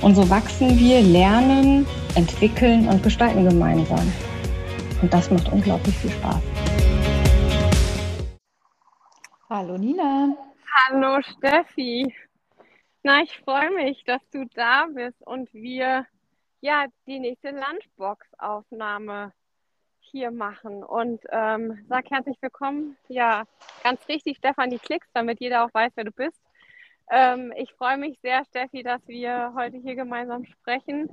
Und so wachsen wir, lernen, entwickeln und gestalten gemeinsam. Und das macht unglaublich viel Spaß. Hallo Nina. Hallo Steffi. Na, ich freue mich, dass du da bist und wir ja die nächste Lunchbox-Aufnahme hier machen. Und ähm, sag herzlich willkommen. Ja, ganz richtig, Stefanie Klicks, damit jeder auch weiß, wer du bist. Ähm, ich freue mich sehr, Steffi, dass wir heute hier gemeinsam sprechen.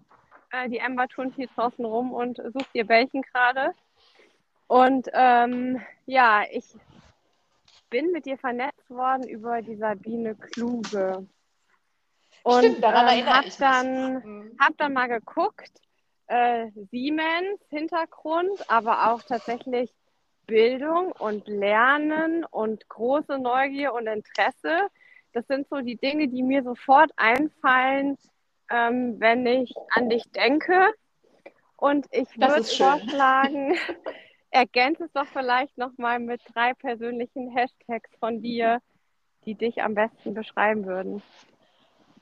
Äh, die Ember turnt hier draußen rum und sucht ihr Bällchen gerade. Und ähm, ja, ich bin mit dir vernetzt worden über die Sabine Kluge. Und Stimmt, daran ähm, habe dann, mhm. hab dann mal geguckt, äh, Siemens Hintergrund, aber auch tatsächlich Bildung und Lernen und große Neugier und Interesse das sind so die Dinge, die mir sofort einfallen, ähm, wenn ich an dich denke. Und ich würde vorschlagen, ergänze es doch vielleicht nochmal mit drei persönlichen Hashtags von dir, die dich am besten beschreiben würden.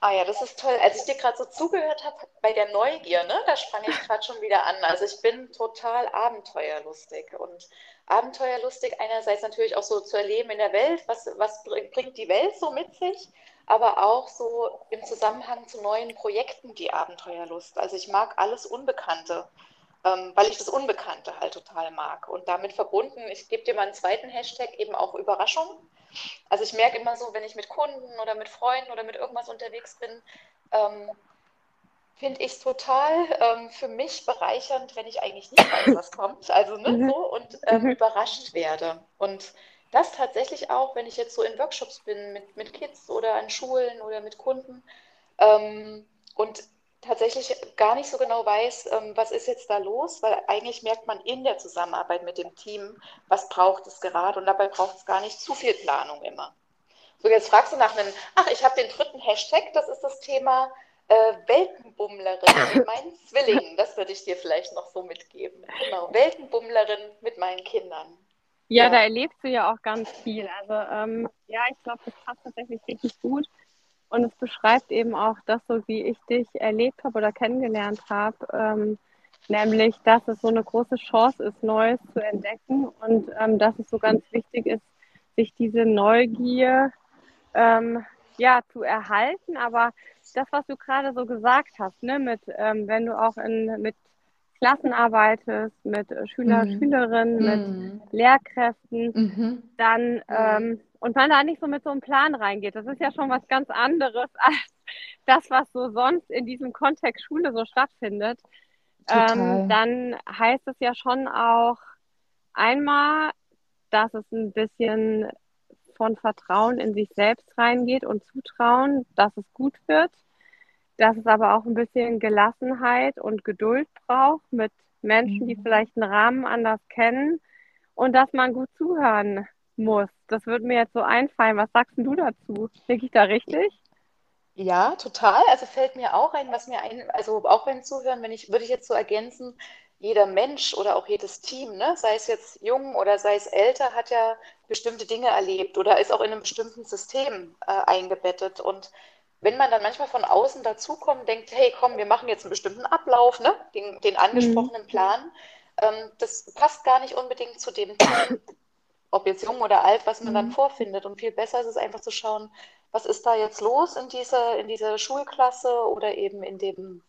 Ah ja, das ist toll. Als ich dir gerade so zugehört habe bei der Neugier, ne, da sprang ich gerade schon wieder an. Also ich bin total abenteuerlustig und abenteuerlustig einerseits natürlich auch so zu erleben in der Welt, was, was bringt die Welt so mit sich, aber auch so im Zusammenhang zu neuen Projekten die Abenteuerlust. Also ich mag alles Unbekannte, ähm, weil ich das Unbekannte halt total mag. Und damit verbunden, ich gebe dir mal einen zweiten Hashtag, eben auch Überraschung. Also ich merke immer so, wenn ich mit Kunden oder mit Freunden oder mit irgendwas unterwegs bin, ähm, finde ich es total ähm, für mich bereichernd, wenn ich eigentlich nicht weiß, was kommt. Also ne, mhm. so und ähm, mhm. überrascht werde. Und das tatsächlich auch, wenn ich jetzt so in Workshops bin mit, mit Kids oder an Schulen oder mit Kunden ähm, und tatsächlich gar nicht so genau weiß, ähm, was ist jetzt da los, weil eigentlich merkt man in der Zusammenarbeit mit dem Team, was braucht es gerade und dabei braucht es gar nicht zu viel Planung immer. So, jetzt fragst du nach einem, ach, ich habe den dritten Hashtag, das ist das Thema äh, Weltenbummlerin mit meinen Zwillingen. Das würde ich dir vielleicht noch so mitgeben. Genau, Weltenbummlerin mit meinen Kindern. Ja, ja, da erlebst du ja auch ganz viel. Also ähm, ja, ich glaube, das passt tatsächlich richtig gut. Und es beschreibt eben auch das, so wie ich dich erlebt habe oder kennengelernt habe, ähm, nämlich, dass es so eine große Chance ist, Neues zu entdecken und ähm, dass es so ganz wichtig ist, sich diese Neugier ähm, ja zu erhalten. Aber das, was du gerade so gesagt hast, ne, mit ähm, wenn du auch in, mit Klassen arbeitest, mit Schüler, mhm. Schülerinnen, mhm. mit Lehrkräften, mhm. dann ähm, und man da nicht so mit so einem Plan reingeht. Das ist ja schon was ganz anderes als das, was so sonst in diesem Kontext Schule so stattfindet. Ähm, dann heißt es ja schon auch einmal, dass es ein bisschen von Vertrauen in sich selbst reingeht und Zutrauen, dass es gut wird, dass es aber auch ein bisschen Gelassenheit und Geduld braucht mit Menschen, die mhm. vielleicht einen Rahmen anders kennen und dass man gut zuhören muss. Das würde mir jetzt so einfallen. Was sagst du dazu? Liege ich da richtig? Ja, total. Also fällt mir auch ein, was mir ein, also auch beim Zuhören, wenn ich, würde ich jetzt so ergänzen, jeder Mensch oder auch jedes Team, ne, sei es jetzt jung oder sei es älter, hat ja bestimmte Dinge erlebt oder ist auch in einem bestimmten System äh, eingebettet. Und wenn man dann manchmal von außen dazukommt, denkt, hey, komm, wir machen jetzt einen bestimmten Ablauf, ne, den, den angesprochenen mhm. Plan, ähm, das passt gar nicht unbedingt zu dem Team, ob jetzt jung oder alt, was man mhm. dann vorfindet. Und viel besser ist es einfach zu schauen, was ist da jetzt los in dieser, in dieser Schulklasse oder eben in dem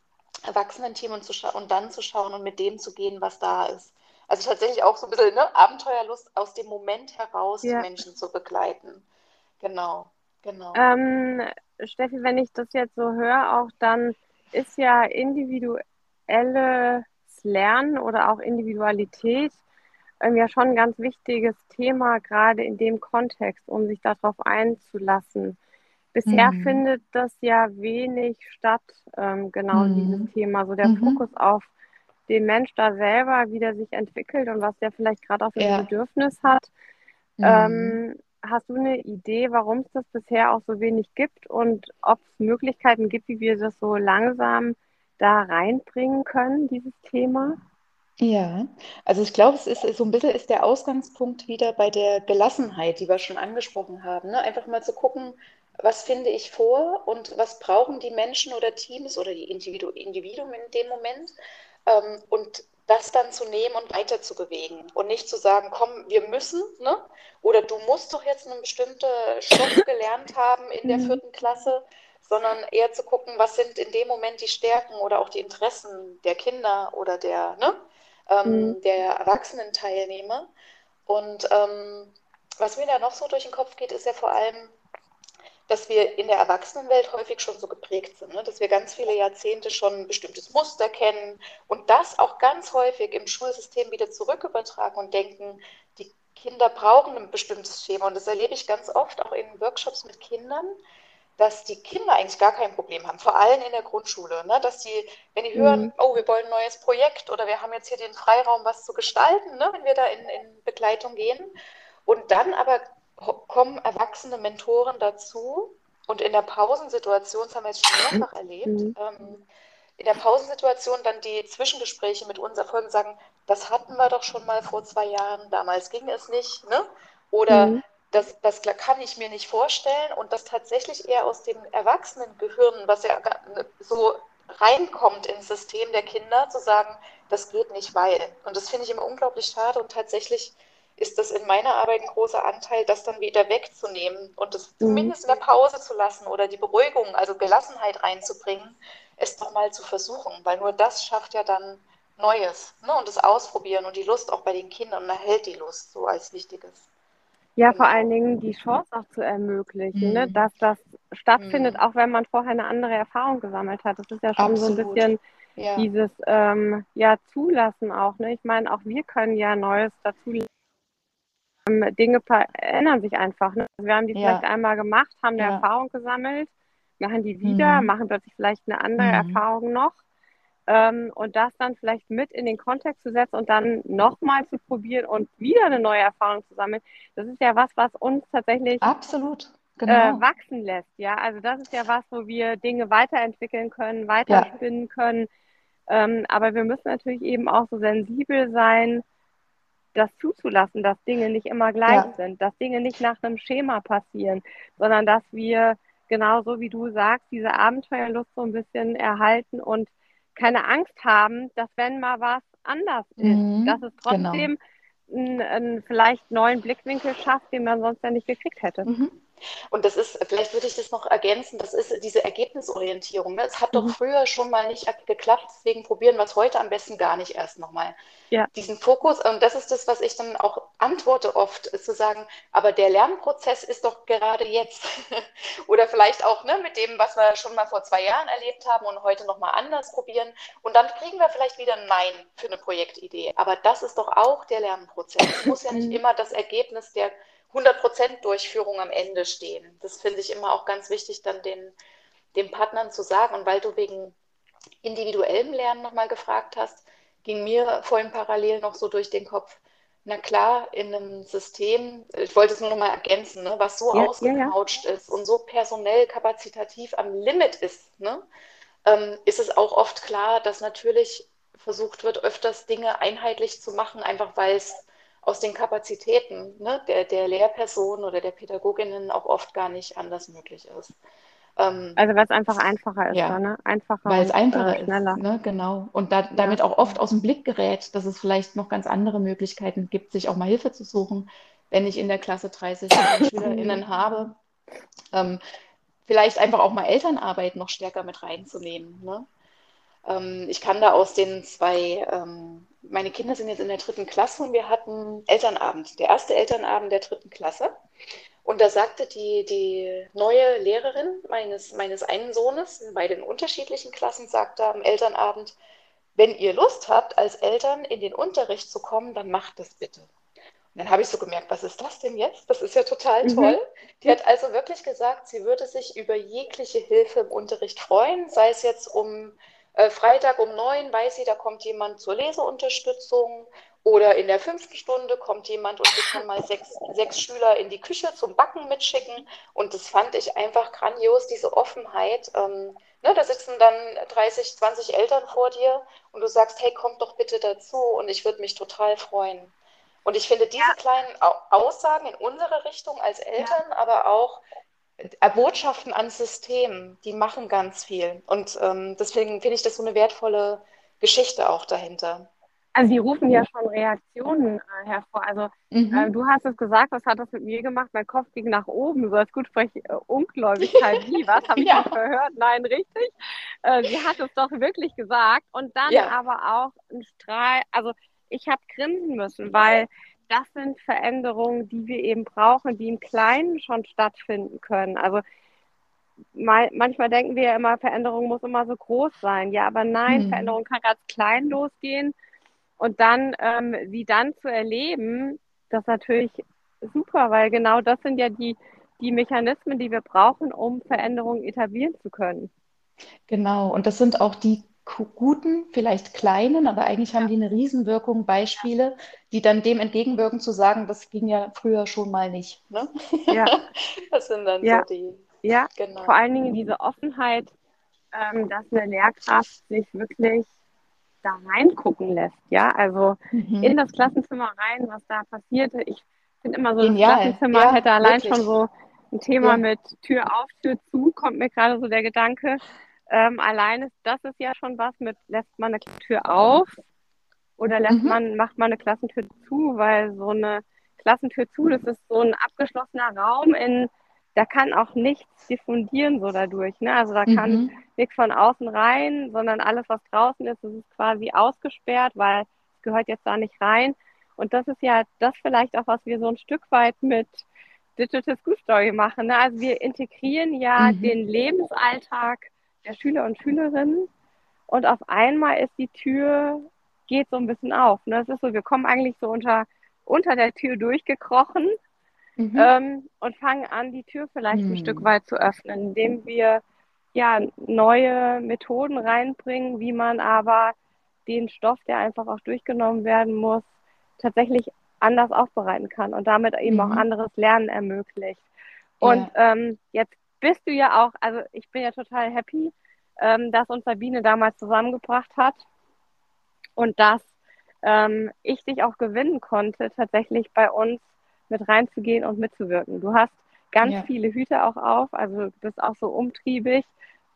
Erwachsenenteam und, zu und dann zu schauen und mit dem zu gehen, was da ist. Also tatsächlich auch so ein bisschen ne, Abenteuerlust aus dem Moment heraus, ja. die Menschen zu begleiten. Genau, genau. Ähm, Steffi, wenn ich das jetzt so höre, auch dann ist ja individuelles Lernen oder auch Individualität ähm, ja schon ein ganz wichtiges Thema, gerade in dem Kontext, um sich darauf einzulassen. Bisher mhm. findet das ja wenig statt, ähm, genau mhm. dieses Thema. So der mhm. Fokus auf den Mensch da selber, wie der sich entwickelt und was der vielleicht gerade auch für ja. ein Bedürfnis hat. Mhm. Ähm, hast du eine Idee, warum es das bisher auch so wenig gibt und ob es Möglichkeiten gibt, wie wir das so langsam da reinbringen können, dieses Thema? Ja, also ich glaube, es ist so ein bisschen ist der Ausgangspunkt wieder bei der Gelassenheit, die wir schon angesprochen haben. Ne? Einfach mal zu gucken, was finde ich vor und was brauchen die Menschen oder Teams oder die Individu Individuen in dem Moment ähm, und das dann zu nehmen und weiter zu bewegen und nicht zu sagen, komm, wir müssen, ne? oder du musst doch jetzt einen bestimmten Stoff gelernt haben in der mhm. vierten Klasse, sondern eher zu gucken, was sind in dem Moment die Stärken oder auch die Interessen der Kinder oder der, ne? ähm, mhm. der Erwachsenen-Teilnehmer. Und ähm, was mir da noch so durch den Kopf geht, ist ja vor allem, dass wir in der Erwachsenenwelt häufig schon so geprägt sind, ne? dass wir ganz viele Jahrzehnte schon ein bestimmtes Muster kennen und das auch ganz häufig im Schulsystem wieder zurück übertragen und denken, die Kinder brauchen ein bestimmtes Schema. Und das erlebe ich ganz oft auch in Workshops mit Kindern, dass die Kinder eigentlich gar kein Problem haben, vor allem in der Grundschule, ne? dass die, wenn die hören, mhm. oh, wir wollen ein neues Projekt oder wir haben jetzt hier den Freiraum, was zu gestalten, ne? wenn wir da in, in Begleitung gehen, und dann aber kommen erwachsene Mentoren dazu und in der Pausensituation, das haben wir jetzt schon mehrfach erlebt, mhm. ähm, in der Pausensituation dann die Zwischengespräche mit uns erfolgen, sagen, das hatten wir doch schon mal vor zwei Jahren, damals ging es nicht, ne? Oder mhm. das, das kann ich mir nicht vorstellen und das tatsächlich eher aus dem Erwachsenengehirn, was ja so reinkommt ins System der Kinder, zu sagen, das geht nicht, weil. Und das finde ich immer unglaublich schade und tatsächlich ist das in meiner Arbeit ein großer Anteil, das dann wieder wegzunehmen und das mhm. zumindest in der Pause zu lassen oder die Beruhigung, also Gelassenheit reinzubringen, es doch mal zu versuchen, weil nur das schafft ja dann Neues ne? und das Ausprobieren und die Lust auch bei den Kindern und erhält die Lust so als Wichtiges. Ja, genau. vor allen Dingen die Chance auch zu ermöglichen, ne, mhm. ne? dass das stattfindet, mhm. auch wenn man vorher eine andere Erfahrung gesammelt hat. Das ist ja schon Absolut. so ein bisschen ja. dieses ähm, ja, Zulassen auch. Ne? Ich meine, auch wir können ja Neues dazu Dinge verändern sich einfach. Ne? Also wir haben die ja. vielleicht einmal gemacht, haben eine ja. Erfahrung gesammelt, machen die wieder, mhm. machen plötzlich vielleicht eine andere mhm. Erfahrung noch. Ähm, und das dann vielleicht mit in den Kontext zu setzen und dann nochmal zu probieren und wieder eine neue Erfahrung zu sammeln, das ist ja was, was uns tatsächlich absolut genau. äh, wachsen lässt. Ja, also das ist ja was, wo wir Dinge weiterentwickeln können, weiterspinnen ja. können. Ähm, aber wir müssen natürlich eben auch so sensibel sein, das zuzulassen, dass Dinge nicht immer gleich ja. sind, dass Dinge nicht nach einem Schema passieren, sondern dass wir genauso wie du sagst, diese Abenteuerlust so ein bisschen erhalten und keine Angst haben, dass wenn mal was anders ist, mhm, dass es genau. trotzdem genau. einen, einen, vielleicht neuen Blickwinkel schafft, den man sonst ja nicht gekriegt hätte. Mhm. Und das ist, vielleicht würde ich das noch ergänzen, das ist diese Ergebnisorientierung. Es hat doch mhm. früher schon mal nicht geklappt, deswegen probieren wir es heute am besten gar nicht erst nochmal. Ja. Diesen Fokus, und das ist das, was ich dann auch antworte oft, ist zu sagen, aber der Lernprozess ist doch gerade jetzt. Oder vielleicht auch ne, mit dem, was wir schon mal vor zwei Jahren erlebt haben und heute nochmal anders probieren. Und dann kriegen wir vielleicht wieder ein Nein für eine Projektidee. Aber das ist doch auch der Lernprozess. Es muss ja nicht mhm. immer das Ergebnis der 100% Durchführung am Ende stehen. Das finde ich immer auch ganz wichtig, dann den, den Partnern zu sagen. Und weil du wegen individuellem Lernen nochmal gefragt hast, ging mir vorhin parallel noch so durch den Kopf, na klar, in einem System, ich wollte es nur noch mal ergänzen, ne, was so ja, ausgecoucht ja, ja. ist und so personell kapazitativ am Limit ist, ne, ähm, ist es auch oft klar, dass natürlich versucht wird, öfters Dinge einheitlich zu machen, einfach weil es aus den Kapazitäten ne, der, der Lehrpersonen oder der Pädagoginnen auch oft gar nicht anders möglich ist. Ähm, also weil es einfach einfacher ist, ja, ne? einfacher weil es einfacher äh, schneller. ist, ne? genau. Und da, damit ja. auch oft aus dem Blick gerät, dass es vielleicht noch ganz andere Möglichkeiten gibt, sich auch mal Hilfe zu suchen, wenn ich in der Klasse 30 SchülerInnen habe. Ähm, vielleicht einfach auch mal Elternarbeit noch stärker mit reinzunehmen. Ne? Ähm, ich kann da aus den zwei, ähm, meine Kinder sind jetzt in der dritten Klasse und wir hatten Elternabend, der erste Elternabend der dritten Klasse. Und da sagte die, die neue Lehrerin meines, meines einen Sohnes bei den unterschiedlichen Klassen, sagte am Elternabend, wenn ihr Lust habt, als Eltern in den Unterricht zu kommen, dann macht das bitte. Und dann habe ich so gemerkt, was ist das denn jetzt? Das ist ja total mhm. toll. Mhm. Die hat also wirklich gesagt, sie würde sich über jegliche Hilfe im Unterricht freuen, sei es jetzt um Freitag um neun, weiß sie, da kommt jemand zur Leseunterstützung oder in der fünften Stunde kommt jemand und ich kann mal sechs, sechs Schüler in die Küche zum Backen mitschicken. Und das fand ich einfach grandios, diese Offenheit. Ähm, ne, da sitzen dann 30, 20 Eltern vor dir und du sagst, hey, kommt doch bitte dazu und ich würde mich total freuen. Und ich finde diese kleinen Aussagen in unsere Richtung als Eltern, ja. aber auch äh, Botschaften ans System, die machen ganz viel. Und ähm, deswegen finde ich das so eine wertvolle Geschichte auch dahinter. Also sie rufen ja schon Reaktionen äh, hervor. Also mhm. äh, du hast es gesagt, was hat das mit mir gemacht? Mein Kopf ging nach oben, so als gut spreche äh, Ungläubigkeit. Wie, was? Habe ich ja. gehört? Nein, richtig. Äh, sie hat es doch wirklich gesagt. Und dann ja. aber auch ein Strahl, also ich habe grinsen müssen, weil das sind Veränderungen, die wir eben brauchen, die im Kleinen schon stattfinden können. Also mal, manchmal denken wir ja immer, Veränderung muss immer so groß sein. Ja, aber nein, mhm. Veränderung kann ganz klein losgehen und dann ähm, sie dann zu erleben, das ist natürlich super, weil genau das sind ja die, die Mechanismen, die wir brauchen, um Veränderungen etablieren zu können. Genau, und das sind auch die guten, vielleicht kleinen, aber eigentlich haben die eine Riesenwirkung, Beispiele, die dann dem entgegenwirken, zu sagen, das ging ja früher schon mal nicht. Ne? Ja. Das sind dann ja. so die. Ja, genau. vor allen Dingen diese Offenheit, ähm, dass eine Lehrkraft sich wirklich da reingucken lässt, ja, also mhm. in das Klassenzimmer rein, was da passierte. Ich finde immer so, das Genial. Klassenzimmer ja, hätte allein wirklich. schon so ein Thema ja. mit Tür auf, Tür zu, kommt mir gerade so der Gedanke. Ähm, allein ist das ist ja schon was mit, lässt man eine Tür auf oder lässt mhm. man, macht man eine Klassentür zu, weil so eine Klassentür zu, das ist so ein abgeschlossener Raum in da kann auch nichts diffundieren so dadurch. Ne? Also da kann mhm. nichts von außen rein, sondern alles, was draußen ist, das ist quasi ausgesperrt, weil es gehört jetzt da nicht rein. Und das ist ja das vielleicht auch, was wir so ein Stück weit mit Digital School Story machen. Ne? Also wir integrieren ja mhm. den Lebensalltag der Schüler und Schülerinnen und auf einmal ist die Tür, geht so ein bisschen auf. Ne? Das ist so, wir kommen eigentlich so unter, unter der Tür durchgekrochen mhm. ähm, und fangen an, die Tür vielleicht mhm. ein Stück weit zu öffnen, indem wir ja neue Methoden reinbringen, wie man aber den Stoff, der einfach auch durchgenommen werden muss, tatsächlich anders aufbereiten kann und damit eben mhm. auch anderes Lernen ermöglicht. Und ja. ähm, jetzt bist du ja auch, also ich bin ja total happy, ähm, dass uns Sabine damals zusammengebracht hat und dass ähm, ich dich auch gewinnen konnte, tatsächlich bei uns mit reinzugehen und mitzuwirken. Du hast ganz ja. viele Hüte auch auf, also du bist auch so umtriebig,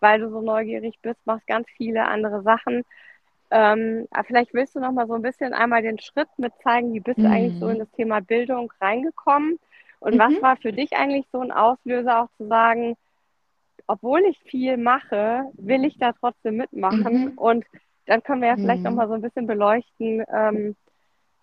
weil du so neugierig bist, machst ganz viele andere Sachen. Ähm, vielleicht willst du noch mal so ein bisschen einmal den Schritt mit zeigen, wie bist mhm. du eigentlich so mhm. in das Thema Bildung reingekommen und mhm. was war für dich eigentlich so ein Auslöser auch zu sagen, obwohl ich viel mache, will ich da trotzdem mitmachen mhm. und dann können wir ja vielleicht noch mhm. mal so ein bisschen beleuchten, ähm,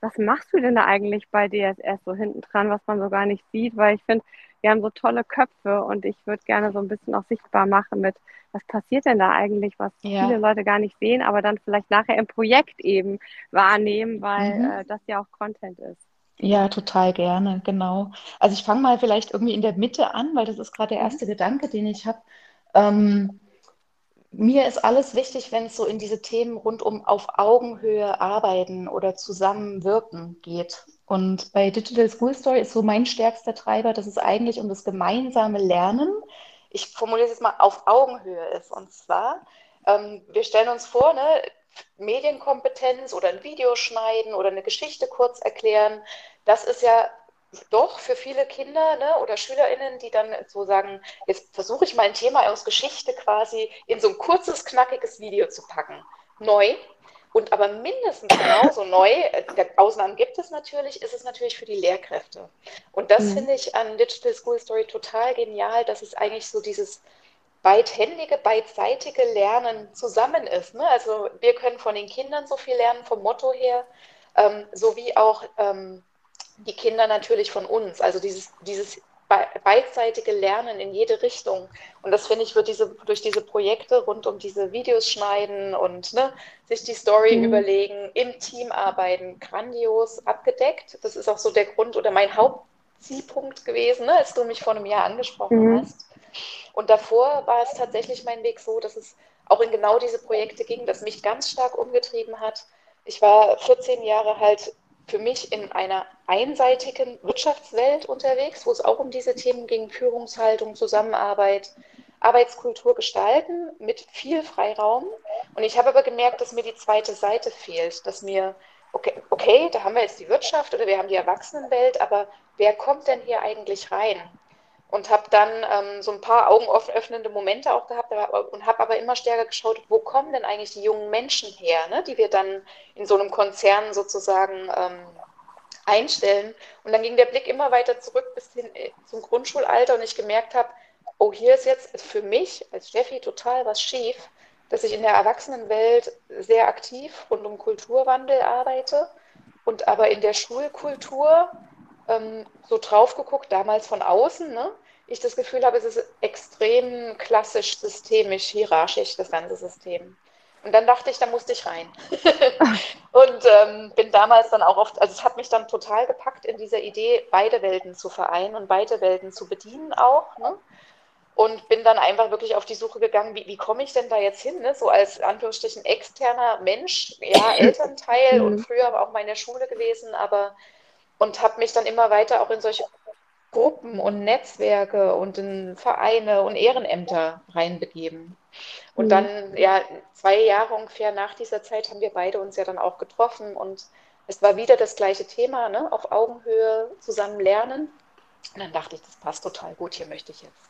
was machst du denn da eigentlich bei DSS so hinten dran, was man so gar nicht sieht? Weil ich finde, wir haben so tolle Köpfe und ich würde gerne so ein bisschen auch sichtbar machen mit, was passiert denn da eigentlich, was ja. viele Leute gar nicht sehen, aber dann vielleicht nachher im Projekt eben wahrnehmen, weil mhm. äh, das ja auch Content ist. Ja, total gerne, genau. Also ich fange mal vielleicht irgendwie in der Mitte an, weil das ist gerade der mhm. erste Gedanke, den ich habe. Ähm, mir ist alles wichtig, wenn es so in diese Themen rund um auf Augenhöhe arbeiten oder zusammenwirken geht. Und bei Digital School Story ist so mein stärkster Treiber, dass es eigentlich um das gemeinsame Lernen, ich formuliere es jetzt mal, auf Augenhöhe ist. Und zwar, ähm, wir stellen uns vor, ne, Medienkompetenz oder ein Video schneiden oder eine Geschichte kurz erklären, das ist ja doch für viele Kinder ne, oder SchülerInnen, die dann so sagen, jetzt versuche ich mal ein Thema aus Geschichte quasi in so ein kurzes, knackiges Video zu packen. Neu. Und aber mindestens genauso neu, äh, Ausnahmen gibt es natürlich, ist es natürlich für die Lehrkräfte. Und das mhm. finde ich an Digital School Story total genial, dass es eigentlich so dieses beidhändige, beidseitige Lernen zusammen ist. Ne? Also wir können von den Kindern so viel lernen, vom Motto her, ähm, sowie auch ähm, die Kinder natürlich von uns. Also dieses, dieses beidseitige Lernen in jede Richtung. Und das finde ich, wird diese, durch diese Projekte rund um diese Videos schneiden und ne, sich die Story mhm. überlegen, im Team arbeiten, grandios abgedeckt. Das ist auch so der Grund oder mein Hauptzielpunkt gewesen, ne, als du mich vor einem Jahr angesprochen mhm. hast. Und davor war es tatsächlich mein Weg so, dass es auch in genau diese Projekte ging, das mich ganz stark umgetrieben hat. Ich war 14 Jahre halt für mich in einer einseitigen Wirtschaftswelt unterwegs, wo es auch um diese Themen ging, Führungshaltung, Zusammenarbeit, Arbeitskultur gestalten mit viel Freiraum. Und ich habe aber gemerkt, dass mir die zweite Seite fehlt, dass mir, okay, okay, da haben wir jetzt die Wirtschaft oder wir haben die Erwachsenenwelt, aber wer kommt denn hier eigentlich rein? Und habe dann ähm, so ein paar augenöffnende Momente auch gehabt und habe aber immer stärker geschaut, wo kommen denn eigentlich die jungen Menschen her, ne, die wir dann in so einem Konzern sozusagen ähm, einstellen. Und dann ging der Blick immer weiter zurück bis hin äh, zum Grundschulalter und ich gemerkt habe, oh, hier ist jetzt für mich als Steffi total was schief, dass ich in der Erwachsenenwelt sehr aktiv rund um Kulturwandel arbeite und aber in der Schulkultur ähm, so drauf geguckt, damals von außen, ne, ich das Gefühl habe, es ist extrem klassisch, systemisch, hierarchisch, das ganze System. Und dann dachte ich, da musste ich rein. und ähm, bin damals dann auch oft, also es hat mich dann total gepackt in dieser Idee, beide Welten zu vereinen und beide Welten zu bedienen auch. Ne? Und bin dann einfach wirklich auf die Suche gegangen, wie, wie komme ich denn da jetzt hin? Ne? So als Anführungsstrichen externer Mensch, ja, Elternteil und mhm. früher auch mal in der Schule gewesen, aber und habe mich dann immer weiter auch in solche Gruppen und Netzwerke und in Vereine und Ehrenämter reinbegeben. Und mhm. dann, ja, zwei Jahre ungefähr nach dieser Zeit haben wir beide uns ja dann auch getroffen und es war wieder das gleiche Thema, ne? auf Augenhöhe zusammen lernen. Und dann dachte ich, das passt total gut, hier möchte ich jetzt,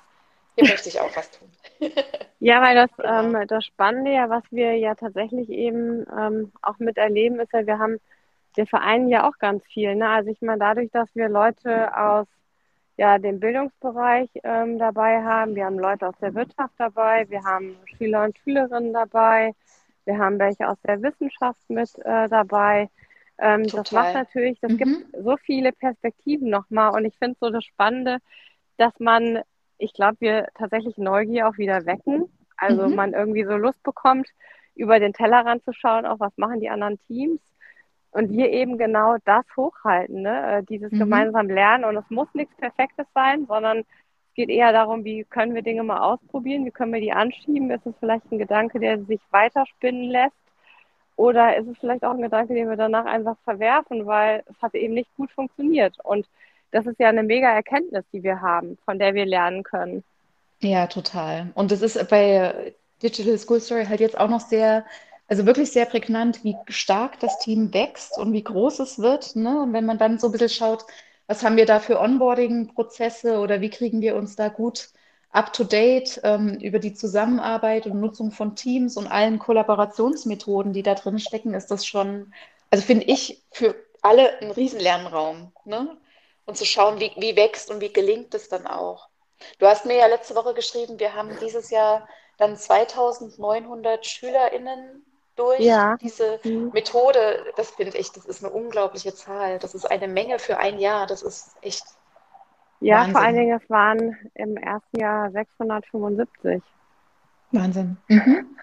hier möchte ich auch was tun. ja, weil das, genau. ähm, das Spannende ja, was wir ja tatsächlich eben ähm, auch miterleben, ist ja, wir haben, wir vereinen ja auch ganz viel. Ne? Also ich meine, dadurch, dass wir Leute aus ja, den Bildungsbereich ähm, dabei haben. Wir haben Leute aus der Wirtschaft dabei, wir haben Schüler und Schülerinnen dabei, wir haben welche aus der Wissenschaft mit äh, dabei. Ähm, das macht natürlich, das mhm. gibt so viele Perspektiven nochmal und ich finde so das Spannende, dass man, ich glaube, wir tatsächlich Neugier auch wieder wecken. Also mhm. man irgendwie so Lust bekommt, über den Tellerrand zu schauen, auch was machen die anderen Teams und wir eben genau das hochhalten, ne? Äh, dieses mhm. gemeinsam Lernen. Und es muss nichts Perfektes sein, sondern es geht eher darum, wie können wir Dinge mal ausprobieren, wie können wir die anschieben. Ist es vielleicht ein Gedanke, der sich weiterspinnen lässt? Oder ist es vielleicht auch ein Gedanke, den wir danach einfach verwerfen, weil es hat eben nicht gut funktioniert? Und das ist ja eine mega Erkenntnis, die wir haben, von der wir lernen können. Ja, total. Und das ist bei Digital School Story halt jetzt auch noch sehr also wirklich sehr prägnant, wie stark das Team wächst und wie groß es wird. Ne? Und wenn man dann so ein bisschen schaut, was haben wir da für Onboarding-Prozesse oder wie kriegen wir uns da gut up-to-date ähm, über die Zusammenarbeit und Nutzung von Teams und allen Kollaborationsmethoden, die da drin stecken, ist das schon, also finde ich, für alle ein Riesenlernraum. Ne? Und zu schauen, wie, wie wächst und wie gelingt es dann auch. Du hast mir ja letzte Woche geschrieben, wir haben dieses Jahr dann 2900 SchülerInnen durch ja. diese mhm. Methode, das finde ich, das ist eine unglaubliche Zahl. Das ist eine Menge für ein Jahr. Das ist echt. Ja, Wahnsinn. vor allen Dingen, es waren im ersten Jahr 675. Wahnsinn. Mhm.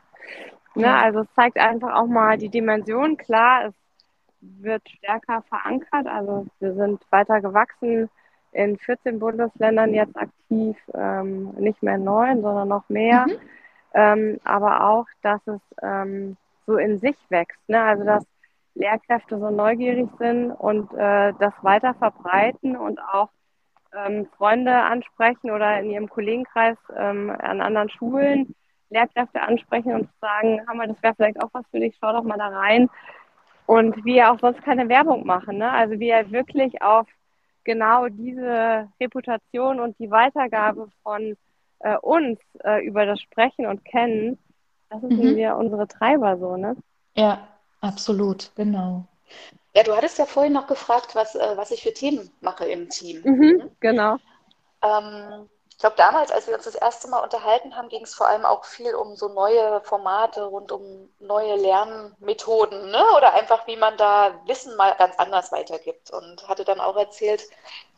Ne, also es zeigt einfach auch mal die Dimension. Klar, es wird stärker verankert. Also wir sind weiter gewachsen, in 14 Bundesländern jetzt aktiv, ähm, nicht mehr neun, sondern noch mehr. Mhm. Ähm, aber auch, dass es ähm, so in sich wächst. Ne? Also dass Lehrkräfte so neugierig sind und äh, das weiter verbreiten und auch ähm, Freunde ansprechen oder in ihrem Kollegenkreis ähm, an anderen Schulen Lehrkräfte ansprechen und sagen, Hammer, das wäre vielleicht auch was für dich, schau doch mal da rein. Und wir auch sonst keine Werbung machen. Ne? Also wir wirklich auf genau diese Reputation und die Weitergabe von äh, uns äh, über das Sprechen und Kennen das sind mhm. ja unsere Treiber so, ne? Ja, absolut, genau. Ja, du hattest ja vorhin noch gefragt, was, äh, was ich für Themen mache im Team. Mhm, genau. Ähm, glaube, damals, als wir uns das erste Mal unterhalten haben, ging es vor allem auch viel um so neue Formate rund um neue Lernmethoden ne? oder einfach, wie man da Wissen mal ganz anders weitergibt. Und hatte dann auch erzählt,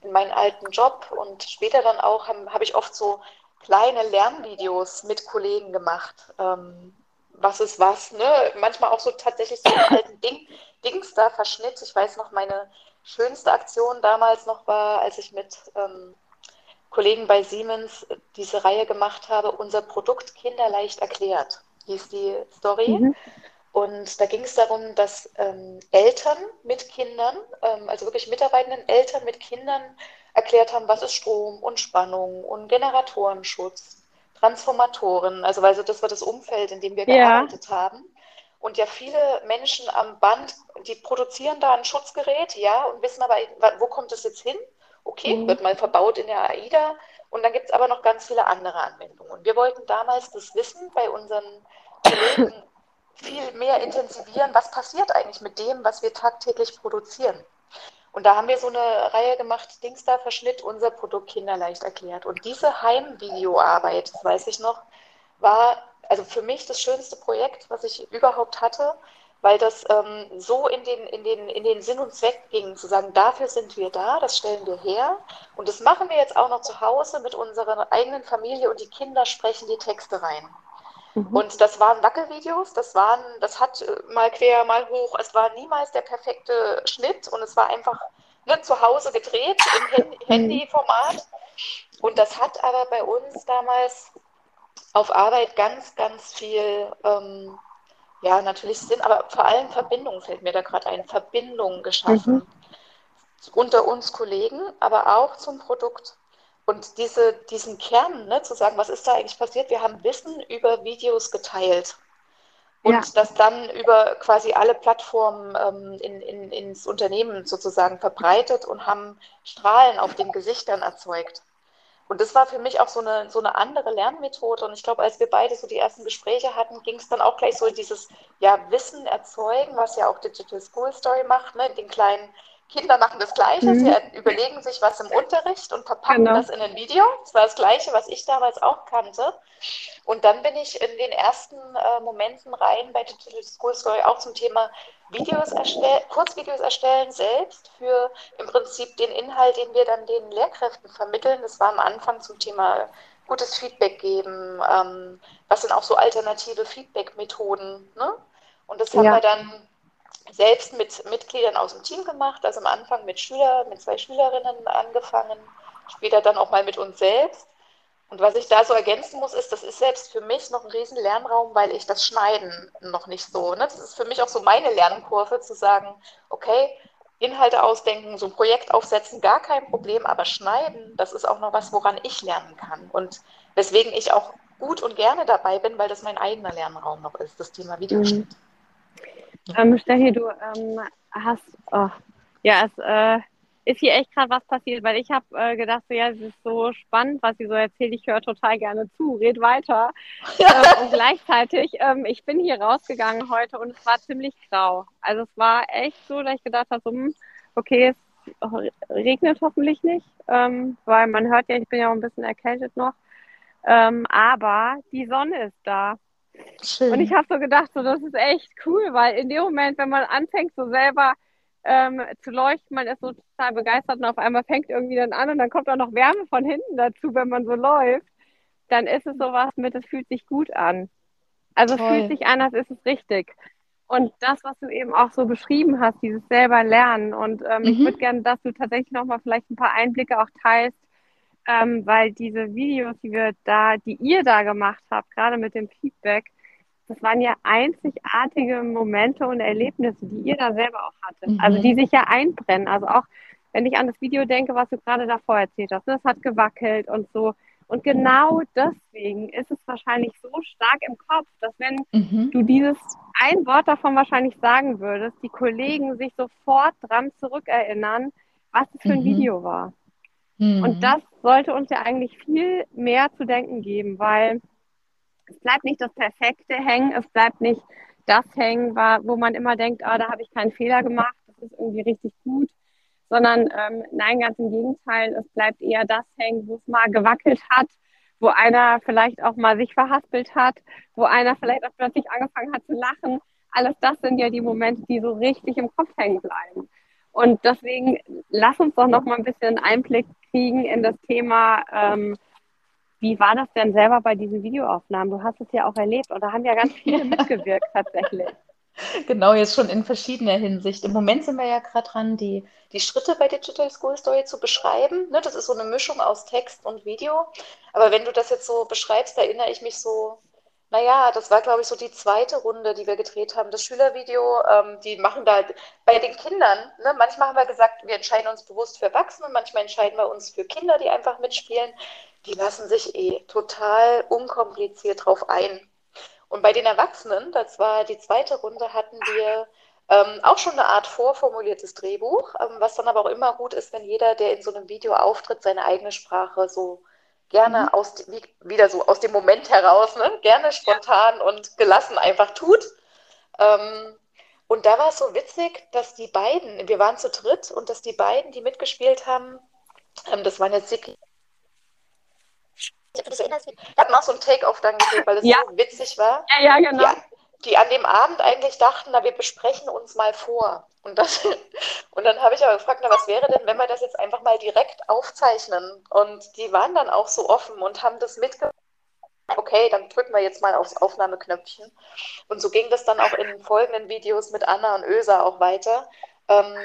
in meinem alten Job und später dann auch habe hab ich oft so kleine Lernvideos mit Kollegen gemacht. Ähm, was ist was, ne? Manchmal auch so tatsächlich so einen alten Ding, Dings da Verschnitt. Ich weiß noch, meine schönste Aktion damals noch war, als ich mit ähm, Kollegen bei Siemens diese Reihe gemacht habe, unser Produkt kinderleicht erklärt, hieß die Story. Mhm. Und da ging es darum, dass ähm, Eltern mit Kindern, ähm, also wirklich mitarbeitenden Eltern mit Kindern erklärt haben, was ist Strom und Spannung und Generatorenschutz, Transformatoren, also weil das war das Umfeld, in dem wir ja. gearbeitet haben. Und ja, viele Menschen am Band, die produzieren da ein Schutzgerät, ja, und wissen aber, wo kommt es jetzt hin? Okay, mhm. wird mal verbaut in der AIDA. Und dann gibt es aber noch ganz viele andere Anwendungen. Und wir wollten damals das Wissen bei unseren Kollegen viel mehr intensivieren, was passiert eigentlich mit dem, was wir tagtäglich produzieren. Und da haben wir so eine Reihe gemacht, Dingsda Verschnitt, unser Produkt kinderleicht erklärt. Und diese Heimvideoarbeit, das weiß ich noch, war also für mich das schönste Projekt, was ich überhaupt hatte, weil das ähm, so in den, in, den, in den Sinn und Zweck ging, zu sagen, dafür sind wir da, das stellen wir her und das machen wir jetzt auch noch zu Hause mit unserer eigenen Familie und die Kinder sprechen die Texte rein. Mhm. Und das waren Wackelvideos, das waren, das hat äh, mal quer, mal hoch, es war niemals der perfekte Schnitt und es war einfach ne, zu Hause gedreht im mhm. Handyformat. Und das hat aber bei uns damals auf Arbeit ganz, ganz viel ähm, ja, natürlich Sinn, aber vor allem Verbindung fällt mir da gerade ein, Verbindung geschaffen. Mhm. Unter uns Kollegen, aber auch zum Produkt. Und diese, diesen Kern, ne, zu sagen, was ist da eigentlich passiert? Wir haben Wissen über Videos geteilt. Und ja. das dann über quasi alle Plattformen ähm, in, in, ins Unternehmen sozusagen verbreitet und haben Strahlen auf den Gesichtern erzeugt. Und das war für mich auch so eine, so eine andere Lernmethode. Und ich glaube, als wir beide so die ersten Gespräche hatten, ging es dann auch gleich so in dieses ja, Wissen erzeugen, was ja auch Digital School Story macht, ne? den kleinen Kinder machen das Gleiche, mhm. sie überlegen sich was im Unterricht und verpacken genau. das in ein Video. Das war das Gleiche, was ich damals auch kannte. Und dann bin ich in den ersten äh, Momenten rein bei Digital School Story auch zum Thema Videos erstellen, Kurzvideos erstellen selbst für im Prinzip den Inhalt, den wir dann den Lehrkräften vermitteln. Das war am Anfang zum Thema gutes Feedback geben. Ähm, was sind auch so alternative Feedback-Methoden? Ne? Und das haben ja. wir dann selbst mit Mitgliedern aus dem Team gemacht, also am Anfang mit Schülern, mit zwei Schülerinnen angefangen, später dann auch mal mit uns selbst. Und was ich da so ergänzen muss, ist, das ist selbst für mich noch ein riesen Lernraum, weil ich das Schneiden noch nicht so, ne? das ist für mich auch so meine Lernkurve, zu sagen, okay, Inhalte ausdenken, so ein Projekt aufsetzen, gar kein Problem, aber schneiden, das ist auch noch was, woran ich lernen kann. Und weswegen ich auch gut und gerne dabei bin, weil das mein eigener Lernraum noch ist, das Thema Videoschnitt. Mhm. Ähm, Steffi, du ähm, hast, oh, ja, es äh, ist hier echt gerade was passiert, weil ich habe äh, gedacht, so, ja, es ist so spannend, was sie so erzählt. Ich höre total gerne zu, red weiter. ähm, und gleichzeitig, ähm, ich bin hier rausgegangen heute und es war ziemlich grau. Also es war echt so, dass ich gedacht habe, so, hm, okay, es regnet hoffentlich nicht, ähm, weil man hört ja, ich bin ja auch ein bisschen erkältet noch. Ähm, aber die Sonne ist da. Schön. Und ich habe so gedacht, so, das ist echt cool, weil in dem Moment, wenn man anfängt, so selber ähm, zu leuchten, man ist so total begeistert und auf einmal fängt irgendwie dann an und dann kommt auch noch Wärme von hinten dazu, wenn man so läuft, dann ist es sowas mit, es fühlt sich gut an. Also Toll. es fühlt sich an, als ist es richtig. Und das, was du eben auch so beschrieben hast, dieses selber Lernen. Und ähm, mhm. ich würde gerne, dass du tatsächlich nochmal vielleicht ein paar Einblicke auch teilst, ähm, weil diese Videos, die wir da, die ihr da gemacht habt, gerade mit dem Feedback, das waren ja einzigartige Momente und Erlebnisse, die ihr da selber auch hattet. Mhm. Also die sich ja einbrennen. Also auch wenn ich an das Video denke, was du gerade davor erzählt hast, das hat gewackelt und so. Und genau deswegen ist es wahrscheinlich so stark im Kopf, dass wenn mhm. du dieses ein Wort davon wahrscheinlich sagen würdest, die Kollegen sich sofort dran zurückerinnern, was es für ein mhm. Video war. Mhm. Und das sollte uns ja eigentlich viel mehr zu denken geben, weil es bleibt nicht das Perfekte hängen, es bleibt nicht das hängen, wo man immer denkt, ah, da habe ich keinen Fehler gemacht, das ist irgendwie richtig gut, sondern ähm, nein, ganz im Gegenteil, es bleibt eher das hängen, wo es mal gewackelt hat, wo einer vielleicht auch mal sich verhaspelt hat, wo einer vielleicht auch plötzlich angefangen hat zu lachen. Alles das sind ja die Momente, die so richtig im Kopf hängen bleiben. Und deswegen lass uns doch noch mal ein bisschen Einblick kriegen in das Thema, ähm, wie war das denn selber bei diesen Videoaufnahmen? Du hast es ja auch erlebt und da haben ja ganz viele mitgewirkt tatsächlich. Genau, jetzt schon in verschiedener Hinsicht. Im Moment sind wir ja gerade dran, die, die Schritte bei Digital School Story zu beschreiben. Ne, das ist so eine Mischung aus Text und Video. Aber wenn du das jetzt so beschreibst, erinnere ich mich so, naja, das war, glaube ich, so die zweite Runde, die wir gedreht haben. Das Schülervideo, ähm, die machen da bei den Kindern, ne, manchmal haben wir gesagt, wir entscheiden uns bewusst für Erwachsene, manchmal entscheiden wir uns für Kinder, die einfach mitspielen. Die lassen sich eh total unkompliziert drauf ein. Und bei den Erwachsenen, das war die zweite Runde, hatten wir ähm, auch schon eine Art vorformuliertes Drehbuch, ähm, was dann aber auch immer gut ist, wenn jeder, der in so einem Video auftritt, seine eigene Sprache so gerne mhm. aus, wie, wieder so aus dem Moment heraus, ne? gerne spontan ja. und gelassen einfach tut. Ähm, und da war es so witzig, dass die beiden, wir waren zu dritt und dass die beiden, die mitgespielt haben, ähm, das waren jetzt Siki ich habe noch so ein Take-Off dann gesehen, weil es ja. so witzig war. Ja, ja, genau. Die, die, an dem Abend eigentlich dachten, na, wir besprechen uns mal vor. Und, das, und dann habe ich aber gefragt, na, was wäre denn, wenn wir das jetzt einfach mal direkt aufzeichnen? Und die waren dann auch so offen und haben das mitgebracht. Okay, dann drücken wir jetzt mal aufs Aufnahmeknöpfchen. Und so ging das dann auch in den folgenden Videos mit Anna und Ösa auch weiter. Ähm,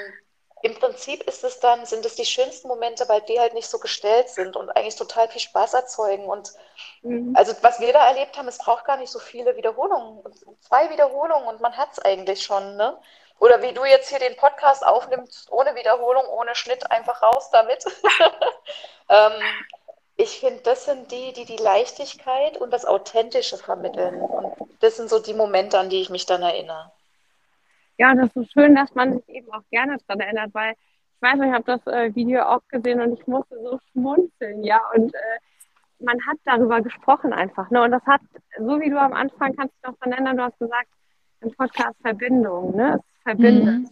im Prinzip ist es dann, sind es die schönsten Momente, weil die halt nicht so gestellt sind und eigentlich total viel Spaß erzeugen. Und mhm. also was wir da erlebt haben, es braucht gar nicht so viele Wiederholungen. Zwei Wiederholungen und man hat es eigentlich schon, ne? Oder wie du jetzt hier den Podcast aufnimmst, ohne Wiederholung, ohne Schnitt, einfach raus damit. ähm, ich finde, das sind die, die die Leichtigkeit und das Authentische vermitteln. Und das sind so die Momente, an die ich mich dann erinnere ja, das ist so schön, dass man sich eben auch gerne daran erinnert, weil ich weiß ich habe das äh, Video auch gesehen und ich musste so schmunzeln, ja, und äh, man hat darüber gesprochen einfach, ne, und das hat, so wie du am Anfang kannst du noch dran erinnern, du hast gesagt, im Podcast Verbindung, ne, es verbindet. Mhm.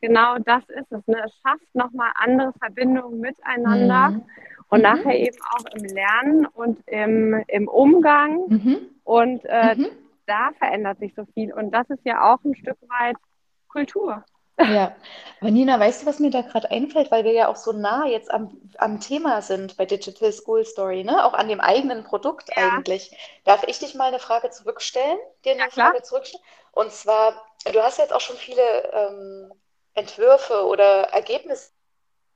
Genau das ist es, ne, es schafft nochmal andere Verbindungen miteinander mhm. und mhm. nachher eben auch im Lernen und im, im Umgang mhm. und äh, mhm da verändert sich so viel. Und das ist ja auch ein Stück weit Kultur. Ja, aber Nina, weißt du, was mir da gerade einfällt, weil wir ja auch so nah jetzt am, am Thema sind bei Digital School Story, ne? Auch an dem eigenen Produkt ja. eigentlich. Darf ich dich mal eine Frage zurückstellen? Dir eine ja, Frage zurückstellen? Und zwar, du hast jetzt auch schon viele ähm, Entwürfe oder Ergebnisse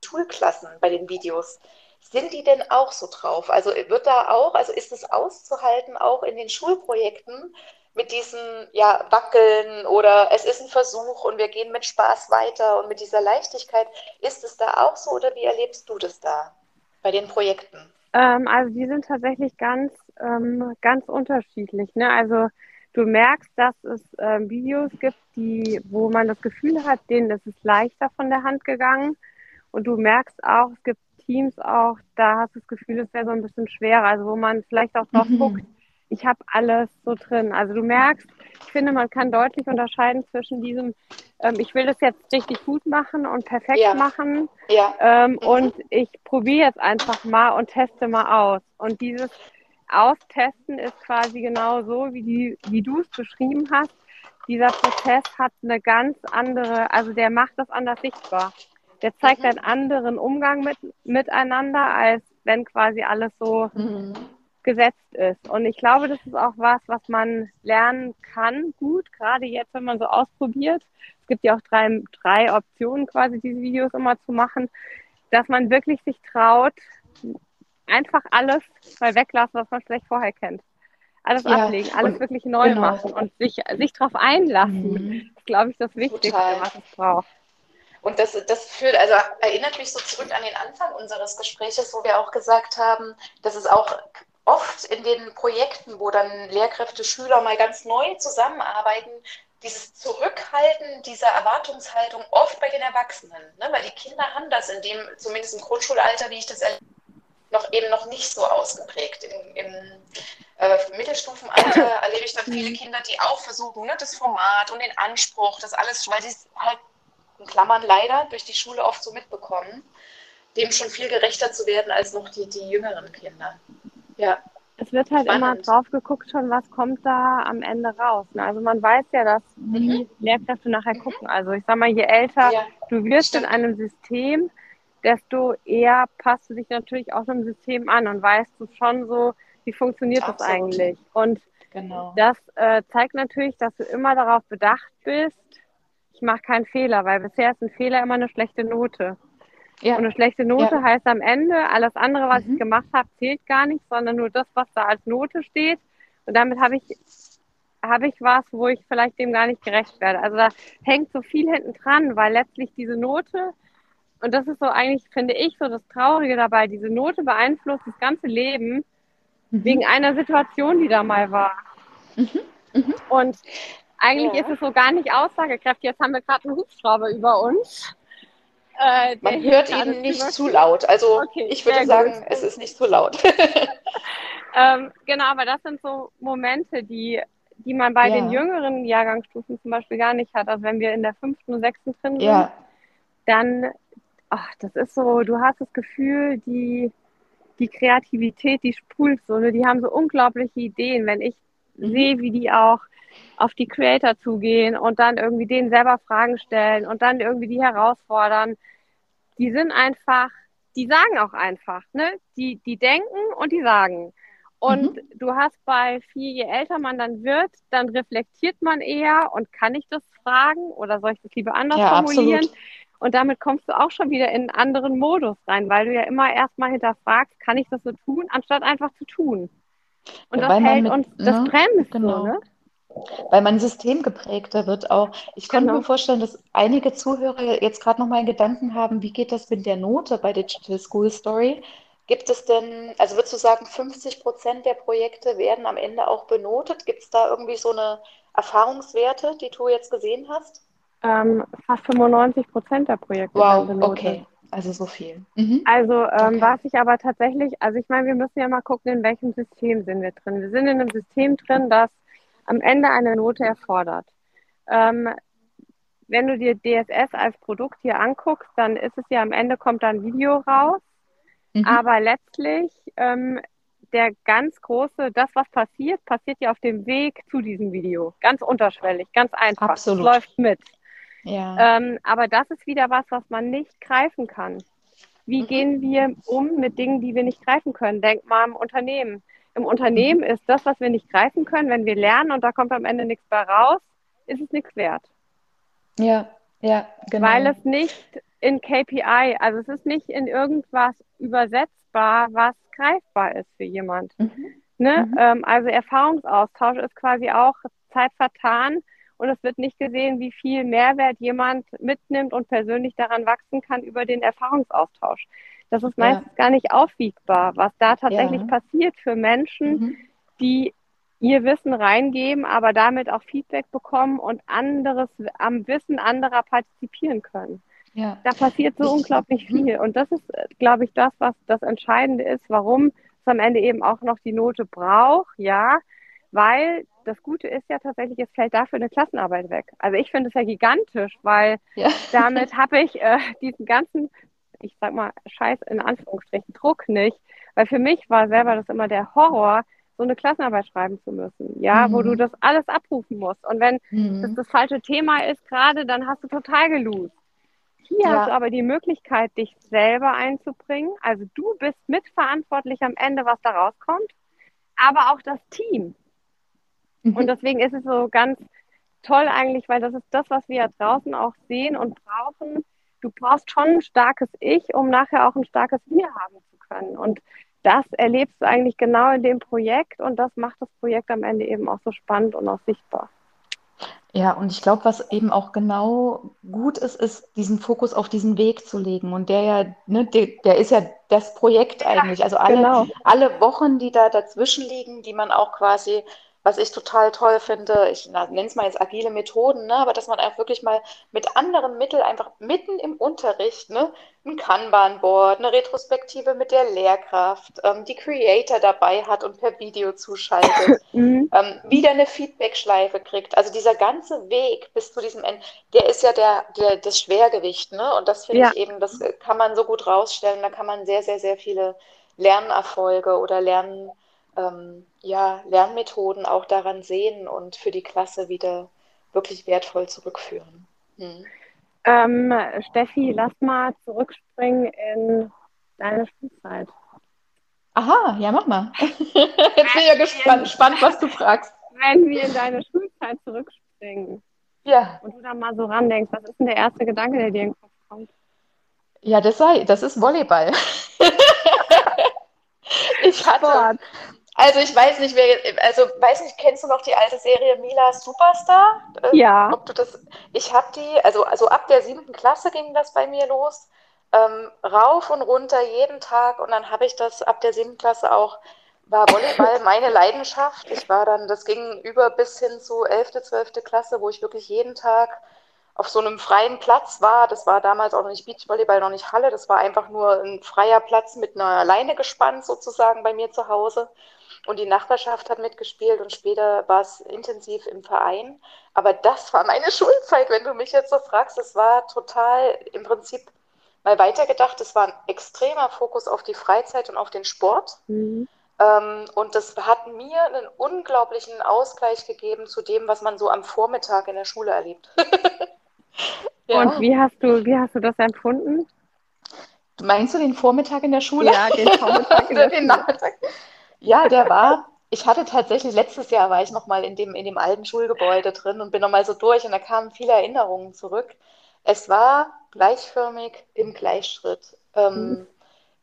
Schulklassen bei den Videos. Sind die denn auch so drauf? Also wird da auch, also ist es auszuhalten, auch in den Schulprojekten, mit diesem ja, Wackeln oder es ist ein Versuch und wir gehen mit Spaß weiter und mit dieser Leichtigkeit. Ist es da auch so oder wie erlebst du das da bei den Projekten? Ähm, also die sind tatsächlich ganz, ähm, ganz unterschiedlich. Ne? Also du merkst, dass es ähm, Videos gibt, die, wo man das Gefühl hat, denen ist es leichter von der Hand gegangen. Und du merkst auch, es gibt Teams auch, da hast du das Gefühl, es wäre so ein bisschen schwerer, also wo man vielleicht auch drauf mhm. guckt, ich habe alles so drin. Also du merkst, ich finde, man kann deutlich unterscheiden zwischen diesem, ähm, ich will das jetzt richtig gut machen und perfekt ja. machen ja. Ähm, mhm. und ich probiere jetzt einfach mal und teste mal aus. Und dieses Austesten ist quasi genau so, wie, die, wie du es beschrieben hast. Dieser Prozess hat eine ganz andere, also der macht das anders sichtbar. Der zeigt mhm. einen anderen Umgang mit, miteinander, als wenn quasi alles so mhm gesetzt ist. Und ich glaube, das ist auch was, was man lernen kann, gut, gerade jetzt, wenn man so ausprobiert. Es gibt ja auch drei, drei Optionen, quasi diese Videos immer zu machen, dass man wirklich sich traut, einfach alles mal weglassen, was man vielleicht vorher kennt. Alles ja, ablegen, alles wirklich neu genau. machen und sich, sich darauf einlassen. Mhm. Das ist, glaube ich, das Wichtigste, Total. was es braucht. Und das, das führt, also erinnert mich so zurück an den Anfang unseres Gespräches, wo wir auch gesagt haben, dass es auch oft in den Projekten, wo dann Lehrkräfte, Schüler mal ganz neu zusammenarbeiten, dieses Zurückhalten dieser Erwartungshaltung oft bei den Erwachsenen. Ne? Weil die Kinder haben das in dem, zumindest im Grundschulalter, wie ich das noch eben noch nicht so ausgeprägt. Im, im äh, Mittelstufenalter erlebe ich dann viele Kinder, die auch versuchen, ne, das Format und den Anspruch, das alles, weil sie halt in Klammern leider, durch die Schule oft so mitbekommen, dem schon viel gerechter zu werden als noch die, die jüngeren Kinder. Ja. Es wird halt Spannend. immer drauf geguckt schon, was kommt da am Ende raus. Ne? Also man weiß ja, dass die mhm. Lehrkräfte nachher mhm. gucken. Also ich sag mal, je älter ja, du wirst stimmt. in einem System, desto eher passt du dich natürlich auch dem System an und weißt du schon so, wie funktioniert Absolut. das eigentlich. Und genau. das äh, zeigt natürlich, dass du immer darauf bedacht bist, ich mache keinen Fehler, weil bisher ist ein Fehler immer eine schlechte Note. Ja. Und eine schlechte Note ja. heißt am Ende, alles andere, was mhm. ich gemacht habe, zählt gar nicht, sondern nur das, was da als Note steht. Und damit habe ich, habe ich was, wo ich vielleicht dem gar nicht gerecht werde. Also da hängt so viel hinten dran, weil letztlich diese Note, und das ist so eigentlich, finde ich, so das Traurige dabei, diese Note beeinflusst das ganze Leben mhm. wegen einer Situation, die da mal war. Mhm. mhm. Und eigentlich ja. ist es so gar nicht aussagekräftig. Jetzt haben wir gerade einen Hubschrauber über uns. Äh, Man hört ihn nicht zu laut. Also okay, ich würde sagen, gut. es ist nicht zu laut. ähm, genau, aber das sind so Momente, die, die man bei ja. den jüngeren Jahrgangsstufen zum Beispiel gar nicht hat. Also wenn wir in der fünften und sechsten drin sind, ja. dann, ach, das ist so, du hast das Gefühl, die, die Kreativität, die sprüht so, ne? die haben so unglaubliche Ideen. Wenn ich mhm. sehe, wie die auch auf die Creator zugehen und dann irgendwie denen selber Fragen stellen und dann irgendwie die herausfordern. Die sind einfach, die sagen auch einfach, ne? Die, die denken und die sagen. Und mhm. du hast bei viel, je älter man dann wird, dann reflektiert man eher und kann ich das fragen oder soll ich das lieber anders ja, formulieren? Absolut. Und damit kommst du auch schon wieder in einen anderen Modus rein, weil du ja immer erstmal hinterfragst, kann ich das so tun, anstatt einfach zu tun. Und Wobei das hält mit, uns, das ne? bremst genau. so, ne? Weil man systemgeprägter wird auch. Ich genau. mir vorstellen, dass einige Zuhörer jetzt gerade noch mal einen Gedanken haben, wie geht das mit der Note bei Digital School Story? Gibt es denn, also würdest du sagen, 50 Prozent der Projekte werden am Ende auch benotet? Gibt es da irgendwie so eine Erfahrungswerte, die du jetzt gesehen hast? Ähm, fast 95 Prozent der Projekte wow, werden benotet. okay. Also so viel. Mhm. Also ähm, okay. was ich aber tatsächlich, also ich meine, wir müssen ja mal gucken, in welchem System sind wir drin. Wir sind in einem System drin, das am Ende eine Note erfordert. Ähm, wenn du dir DSS als Produkt hier anguckst, dann ist es ja am Ende kommt dann Video raus. Mhm. Aber letztlich ähm, der ganz große, das was passiert, passiert ja auf dem Weg zu diesem Video. Ganz unterschwellig, ganz einfach. Absolut. Es läuft mit. Ja. Ähm, aber das ist wieder was, was man nicht greifen kann. Wie mhm. gehen wir um mit Dingen, die wir nicht greifen können? Denk mal am Unternehmen im Unternehmen ist das, was wir nicht greifen können, wenn wir lernen und da kommt am Ende nichts mehr raus, ist es nichts wert. Ja, ja, genau. Weil es nicht in KPI, also es ist nicht in irgendwas übersetzbar, was greifbar ist für jemand. Mhm. Ne? Mhm. Ähm, also Erfahrungsaustausch ist quasi auch Zeit vertan und es wird nicht gesehen, wie viel Mehrwert jemand mitnimmt und persönlich daran wachsen kann über den Erfahrungsaustausch. Das ist meistens ja. gar nicht aufwiegbar, was da tatsächlich ja. passiert für Menschen, mhm. die ihr Wissen reingeben, aber damit auch Feedback bekommen und anderes am Wissen anderer partizipieren können. Ja. Da passiert so unglaublich mhm. viel. Und das ist, glaube ich, das, was das Entscheidende ist, warum es am Ende eben auch noch die Note braucht, ja, weil das Gute ist ja tatsächlich, es fällt dafür eine Klassenarbeit weg. Also ich finde es ja gigantisch, weil ja. damit habe ich äh, diesen ganzen ich sag mal, scheiß in Anführungsstrichen, Druck nicht. Weil für mich war selber das immer der Horror, so eine Klassenarbeit schreiben zu müssen, ja, mhm. wo du mhm. das alles abrufen musst. Und wenn mhm. das das falsche Thema ist gerade, dann hast du total gelost. Hier ja. hast du aber die Möglichkeit, dich selber einzubringen. Also du bist mitverantwortlich am Ende, was da rauskommt, aber auch das Team. Mhm. Und deswegen ist es so ganz toll eigentlich, weil das ist das, was wir draußen auch sehen und brauchen, du brauchst schon ein starkes Ich, um nachher auch ein starkes Wir haben zu können. Und das erlebst du eigentlich genau in dem Projekt und das macht das Projekt am Ende eben auch so spannend und auch sichtbar. Ja, und ich glaube, was eben auch genau gut ist, ist, diesen Fokus auf diesen Weg zu legen. Und der ja, ne, der, der ist ja das Projekt eigentlich. Also alle, genau. alle Wochen, die da dazwischen liegen, die man auch quasi was ich total toll finde, ich nenne es mal jetzt agile Methoden, ne, aber dass man einfach wirklich mal mit anderen Mitteln einfach mitten im Unterricht, ne, ein Kanban-Board, eine Retrospektive mit der Lehrkraft, ähm, die Creator dabei hat und per Video zuschaltet, mhm. ähm, wieder eine Feedback-Schleife kriegt. Also dieser ganze Weg bis zu diesem Ende, der ist ja der, der das Schwergewicht, ne? Und das finde ja. ich eben, das kann man so gut rausstellen. Da kann man sehr, sehr, sehr viele Lernerfolge oder Lernen ähm, ja, Lernmethoden auch daran sehen und für die Klasse wieder wirklich wertvoll zurückführen. Hm. Ähm, Steffi, lass mal zurückspringen in deine Schulzeit. Aha, ja, mach mal. Jetzt bin ich ja gespannt, was du fragst. Wenn wir in deine Schulzeit zurückspringen ja. und du da mal so randenkst, was ist denn der erste Gedanke, der dir in den Kopf kommt? Ja, das sei, das ist Volleyball. ich hatte, also ich weiß nicht, wer, also weiß nicht, kennst du noch die alte Serie Mila Superstar? Äh, ja. Ob du das, ich habe die, also, also ab der siebten Klasse ging das bei mir los, ähm, rauf und runter jeden Tag und dann habe ich das ab der siebten Klasse auch, war Volleyball meine Leidenschaft. Ich war dann, das ging über bis hin zu elfte, zwölfte Klasse, wo ich wirklich jeden Tag auf so einem freien Platz war. Das war damals auch noch nicht Beachvolleyball, noch nicht Halle. Das war einfach nur ein freier Platz mit einer Leine gespannt sozusagen bei mir zu Hause. Und die Nachbarschaft hat mitgespielt und später war es intensiv im Verein. Aber das war meine Schulzeit, wenn du mich jetzt so fragst. Es war total im Prinzip mal weitergedacht. Es war ein extremer Fokus auf die Freizeit und auf den Sport. Mhm. Ähm, und das hat mir einen unglaublichen Ausgleich gegeben zu dem, was man so am Vormittag in der Schule erlebt. ja. Und wie hast du, wie hast du das empfunden? Meinst du den Vormittag in der Schule? Ja, den Vormittag in der Schule. Ja, der war. Ich hatte tatsächlich, letztes Jahr war ich nochmal in dem, in dem alten Schulgebäude drin und bin nochmal so durch und da kamen viele Erinnerungen zurück. Es war gleichförmig im Gleichschritt, ähm, mhm.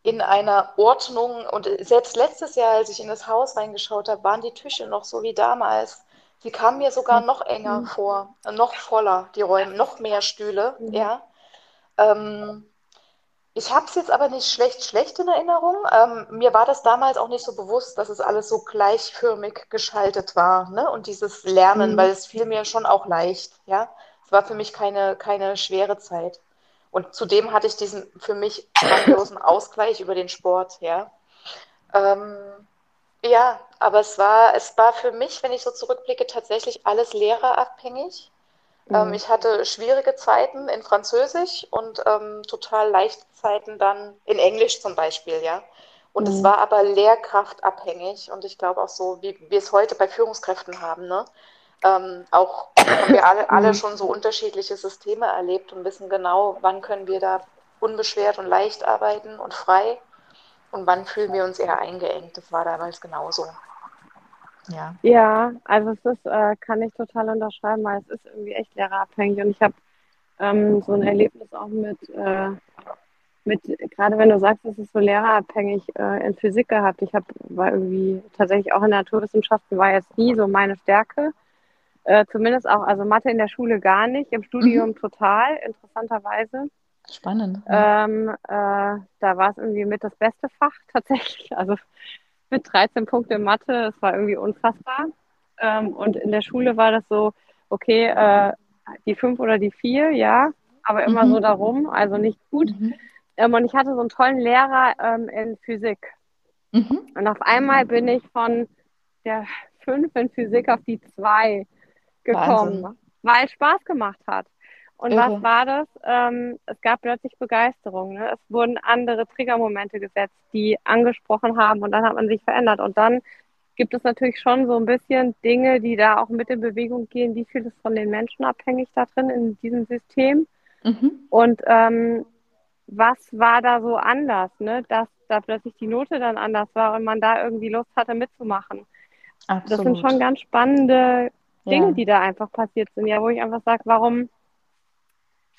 in einer Ordnung. Und selbst letztes Jahr, als ich in das Haus reingeschaut habe, waren die Tische noch so wie damals. Sie kamen mir sogar mhm. noch enger mhm. vor, noch voller, die Räume, noch mehr Stühle, mhm. ja. Ähm, ich habe es jetzt aber nicht schlecht, schlecht in Erinnerung. Ähm, mir war das damals auch nicht so bewusst, dass es alles so gleichförmig geschaltet war. Ne? Und dieses Lernen, mhm. weil es fiel mir schon auch leicht. Ja, es war für mich keine, keine schwere Zeit. Und zudem hatte ich diesen für mich grandiosen Ausgleich über den Sport. Ja, ähm, ja aber es war, es war für mich, wenn ich so zurückblicke, tatsächlich alles lehrerabhängig. Mhm. ich hatte schwierige Zeiten in Französisch und ähm, total leichte Zeiten dann in Englisch zum Beispiel, ja. Und mhm. es war aber lehrkraftabhängig und ich glaube auch so, wie wir es heute bei Führungskräften haben, ne? Ähm, auch haben wir alle, alle mhm. schon so unterschiedliche Systeme erlebt und wissen genau, wann können wir da unbeschwert und leicht arbeiten und frei und wann fühlen wir uns eher eingeengt. Das war damals genauso. Ja. Ja, also es ist, äh, kann ich total unterschreiben, weil es ist irgendwie echt lehrerabhängig. Und ich habe ähm, so ein Erlebnis auch mit, äh, mit, gerade wenn du sagst, es ist so lehrerabhängig, äh, in Physik gehabt. Ich habe, war irgendwie tatsächlich auch in Naturwissenschaften, war jetzt nie so meine Stärke. Äh, zumindest auch, also Mathe in der Schule gar nicht, im Studium mhm. total, interessanterweise. Spannend. Ähm, äh, da war es irgendwie mit das beste Fach tatsächlich. Also mit 13 Punkten in Mathe. Das war irgendwie unfassbar. Ähm, und in der Schule war das so, okay, äh, die fünf oder die vier, ja, aber immer mhm. so darum, also nicht gut. Mhm. Ähm, und ich hatte so einen tollen Lehrer ähm, in Physik. Mhm. Und auf einmal bin ich von der fünf in Physik auf die zwei gekommen, Wahnsinn. weil es Spaß gemacht hat. Und Irre. was war das? Ähm, es gab plötzlich Begeisterung. Ne? Es wurden andere Triggermomente gesetzt, die angesprochen haben und dann hat man sich verändert. Und dann gibt es natürlich schon so ein bisschen Dinge, die da auch mit in Bewegung gehen. Wie viel ist von den Menschen abhängig da drin in diesem System? Mhm. Und ähm, was war da so anders, ne? dass da plötzlich die Note dann anders war und man da irgendwie Lust hatte mitzumachen? Absolut. Das sind schon ganz spannende Dinge, ja. die da einfach passiert sind. Ja, wo ich einfach sage, warum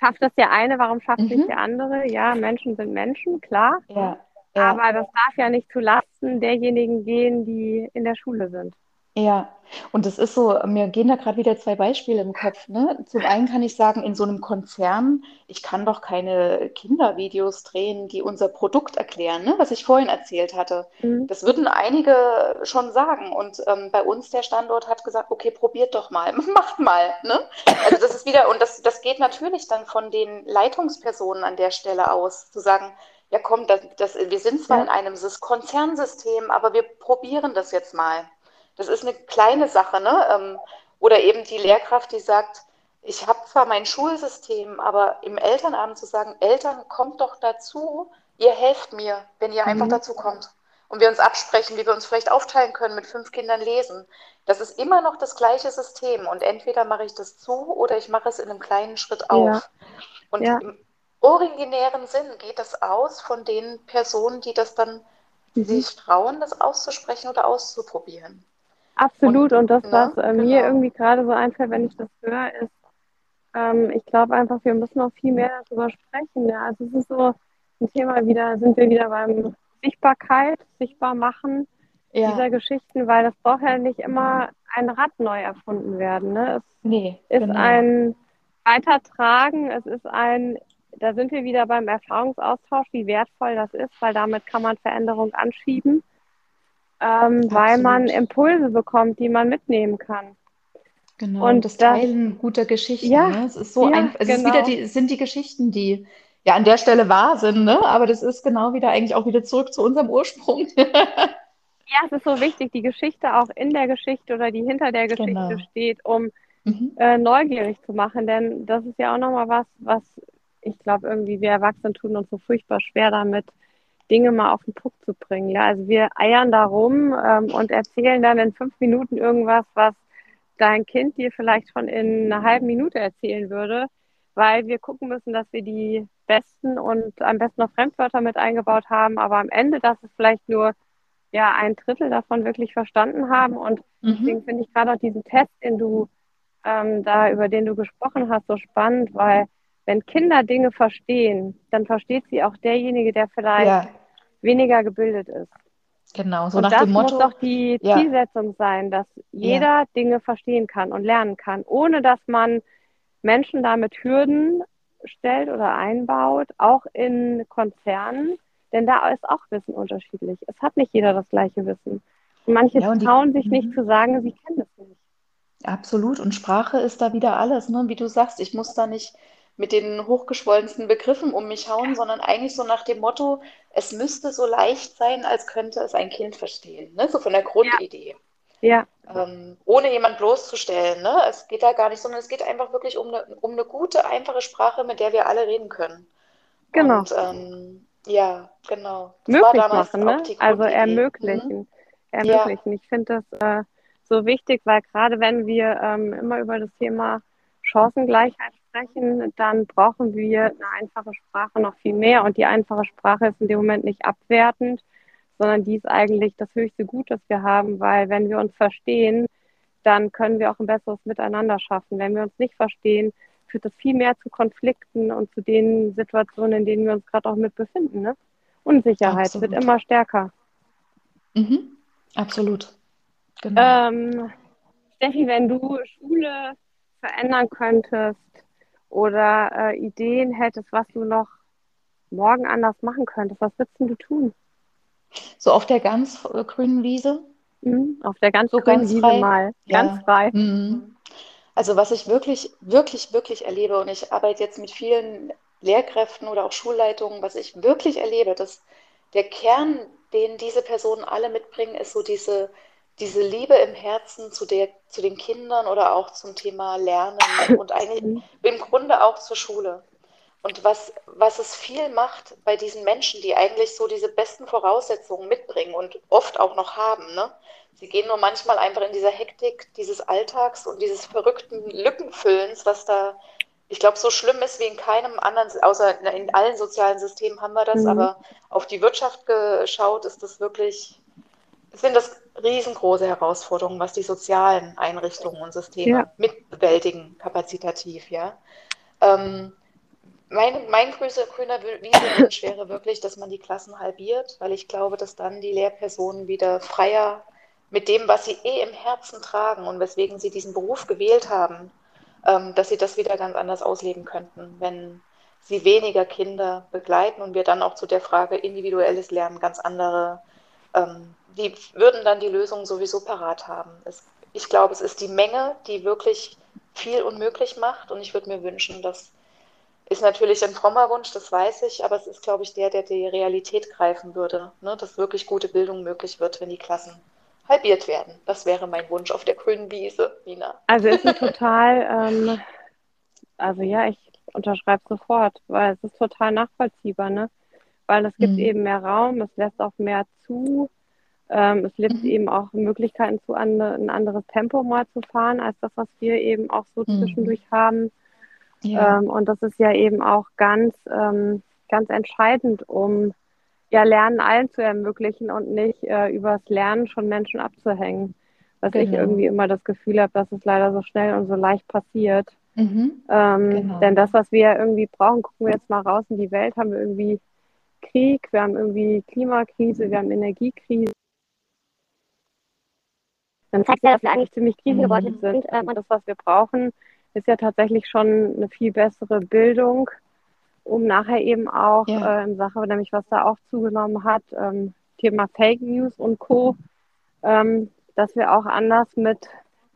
schafft das der eine, warum schafft mhm. nicht der andere? Ja, Menschen sind Menschen, klar. Ja, ja. Aber das darf ja nicht zu Lasten derjenigen gehen, die in der Schule sind. Ja, und es ist so, mir gehen da gerade wieder zwei Beispiele im Kopf, ne? Zum einen kann ich sagen, in so einem Konzern, ich kann doch keine Kindervideos drehen, die unser Produkt erklären, ne? Was ich vorhin erzählt hatte. Mhm. Das würden einige schon sagen. Und ähm, bei uns der Standort hat gesagt, okay, probiert doch mal, macht mal, ne? Also das ist wieder, und das, das geht natürlich dann von den Leitungspersonen an der Stelle aus, zu sagen, ja komm, das, das, wir sind zwar Ja, in einem Sys- Konzernsystem, aber wir probieren das jetzt mal. Das ist eine kleine Sache, ne? Ähm, oder eben die Lehrkraft, die sagt, ich habe zwar mein Schulsystem, aber im Elternabend zu sagen, Eltern, kommt doch dazu, ihr helft mir, wenn ihr einfach mhm. dazu kommt. Und wir uns absprechen, wie wir uns vielleicht aufteilen können, mit fünf Kindern lesen. Das ist immer noch das gleiche System. Und entweder mache ich das zu oder ich mache es in einem kleinen Schritt Ja, auf. Und ja, im originären Sinn geht das aus von den Personen, die das dann mhm. sich trauen, das auszusprechen oder auszuprobieren. Und, Absolut. Und das, was ne, mir genau. irgendwie gerade so einfällt, wenn ich das höre, ist, ähm, ich glaube einfach, wir müssen noch viel mehr darüber sprechen. Ja. Also es ist so ein Thema wieder, sind wir wieder beim Sichtbarkeit, sichtbar machen Ja, dieser Geschichten, weil das braucht ja nicht immer ein Rad neu erfunden werden. Ne? nee, Es ist genau. ein Weitertragen, es ist ein, da sind wir wieder beim Erfahrungsaustausch, wie wertvoll das ist, weil damit kann man Veränderung anschieben, ähm, weil man. Impulse bekommt, die man mitnehmen kann. Genau. Und das Teilen guter Geschichten, ja, ne? Es ist so ja, einfach, es ist wieder genau. die, es sind die Geschichten, die ja an der Stelle wahr sind, ne? Aber das ist genau wieder eigentlich auch wieder zurück zu unserem Ursprung. Ja, es ist so wichtig, die Geschichte auch in der Geschichte oder die hinter der Geschichte Genau. steht, um Mhm. äh, neugierig zu machen. Denn das ist ja auch nochmal was, was ich glaube, irgendwie wir Erwachsenen tun uns so furchtbar schwer damit, Dinge mal auf den Punkt zu bringen. Ja, also wir eiern da rum ähm, und erzählen dann in fünf Minuten irgendwas, was dein Kind dir vielleicht schon in einer halben Minute erzählen würde, weil wir gucken müssen, dass wir die besten und am besten noch Fremdwörter mit eingebaut haben, aber am Ende, dass es vielleicht nur ja ein Drittel davon wirklich verstanden haben. Und deswegen Mhm. finde ich gerade auch diesen Test, den du ähm, da, über den du gesprochen hast, so spannend, weil wenn Kinder Dinge verstehen, dann versteht sie auch derjenige, der vielleicht Ja, weniger gebildet ist. genau. So Und nach das dem muss Motto, doch die ja, Zielsetzung sein, dass ja, jeder Dinge verstehen kann und lernen kann, ohne dass man Menschen damit Hürden stellt oder einbaut, auch in Konzernen, denn da ist auch Wissen unterschiedlich. Es hat nicht jeder das gleiche Wissen. Und manche ja, und die, trauen sich nicht mhm. zu sagen, sie kennen es nicht. Absolut. Und Sprache ist da wieder alles, ne? Wie du sagst, ich muss da nicht mit den hochgeschwollensten Begriffen um mich hauen, sondern eigentlich so nach dem Motto, es müsste so leicht sein, als könnte es ein Kind verstehen, ne? So von der Ja, Grundidee. ja, Ähm, ohne jemand bloßzustellen, ne? Es geht da gar nicht, sondern es geht einfach wirklich um eine, um eine gute, einfache Sprache, mit der wir alle reden können. genau. Und ähm, ja, genau. Das Möglich machen, ne? Also Grundidee. Mhm. ermöglichen. Ja, Ermöglichen. Ich finde das äh, so wichtig, weil gerade wenn wir ähm, immer über das Thema Chancengleichheit sprechen, dann brauchen wir eine einfache Sprache noch viel mehr. Und die einfache Sprache ist in dem Moment nicht abwertend, sondern die ist eigentlich das höchste Gut, das wir haben, weil wenn wir uns verstehen, dann können wir auch ein besseres Miteinander schaffen. Wenn wir uns nicht verstehen, führt das viel mehr zu Konflikten und zu den Situationen, in denen wir uns gerade auch mit befinden. Ne? Unsicherheit wird absolut. immer stärker. Mhm. Absolut. Genau. Ähm, Steffi, wenn du Schule verändern könntest oder äh, Ideen hättest, was du noch morgen anders machen könntest, was würdest du tun? So auf der ganz äh, grünen Wiese, Mhm. Auf der ganz so grünen ganz Wiese frei. mal, ganz Ja. frei. Mhm. Also was ich wirklich, wirklich, wirklich erlebe, und ich arbeite jetzt mit vielen Lehrkräften oder auch Schulleitungen, was ich wirklich erlebe, dass der Kern, den diese Personen alle mitbringen, ist so diese, diese Liebe im Herzen zu der, zu den Kindern oder auch zum Thema Lernen und eigentlich Mhm. im Grunde auch zur Schule. Und was, was es viel macht bei diesen Menschen, die eigentlich so diese besten Voraussetzungen mitbringen und oft auch noch haben, ne? Sie gehen nur manchmal einfach in dieser Hektik dieses Alltags und dieses verrückten Lückenfüllens, was da, ich glaube, so schlimm ist wie in keinem anderen, außer in allen sozialen Systemen haben wir das, Mhm. aber auf die Wirtschaft geschaut ist das wirklich, sind das riesengroße Herausforderungen, was die sozialen Einrichtungen und Systeme Ja, mitbewältigen, kapazitativ, ja. Ähm, mein, mein größer, grüner Wiesenwunsch wäre wirklich, dass man die Klassen halbiert, weil ich glaube, dass dann die Lehrpersonen wieder freier mit dem, was sie eh im Herzen tragen und weswegen sie diesen Beruf gewählt haben, ähm, dass sie das wieder ganz anders ausleben könnten, wenn sie weniger Kinder begleiten und wir dann auch zu der Frage individuelles Lernen ganz andere, ähm, die würden dann die Lösung sowieso parat haben. Es, ich glaube, es ist die Menge, die wirklich viel unmöglich macht und ich würde mir wünschen, dass ist natürlich ein frommer Wunsch, das weiß ich, aber es ist, glaube ich, der, der die Realität greifen würde, ne? dass wirklich gute Bildung möglich wird, wenn die Klassen halbiert werden. Das wäre mein Wunsch auf der grünen Wiese, Nina. Also ist es total, ähm, also ja, ich unterschreibe sofort, weil es ist total nachvollziehbar, ne? Weil es gibt mhm. eben mehr Raum, es lässt auch mehr zu, ähm, es lässt mhm. eben auch Möglichkeiten zu, an, ein anderes Tempo mal zu fahren, als das, was wir eben auch so mhm. zwischendurch haben. Ja. Ähm, und das ist ja eben auch ganz, ähm, ganz entscheidend, um ja, Lernen allen zu ermöglichen und nicht äh, übers Lernen schon Menschen abzuhängen. Was genau. ich irgendwie immer das Gefühl habe, dass es leider so schnell und so leicht passiert. Mhm. Ähm, genau. Denn das, was wir irgendwie brauchen, gucken wir jetzt mal raus in die Welt, haben wir irgendwie Krieg, wir haben irgendwie Klimakrise, wir haben Energiekrise. Dann zeigt ja, dass wir eigentlich ziemlich krisengebeutelt mhm. sind. Ähm, und das, was wir brauchen, ist ja tatsächlich schon eine viel bessere Bildung um nachher eben auch ja. äh, in Sache, nämlich was da auch zugenommen hat, ähm, Thema Fake News und Co., ähm, dass wir auch anders mit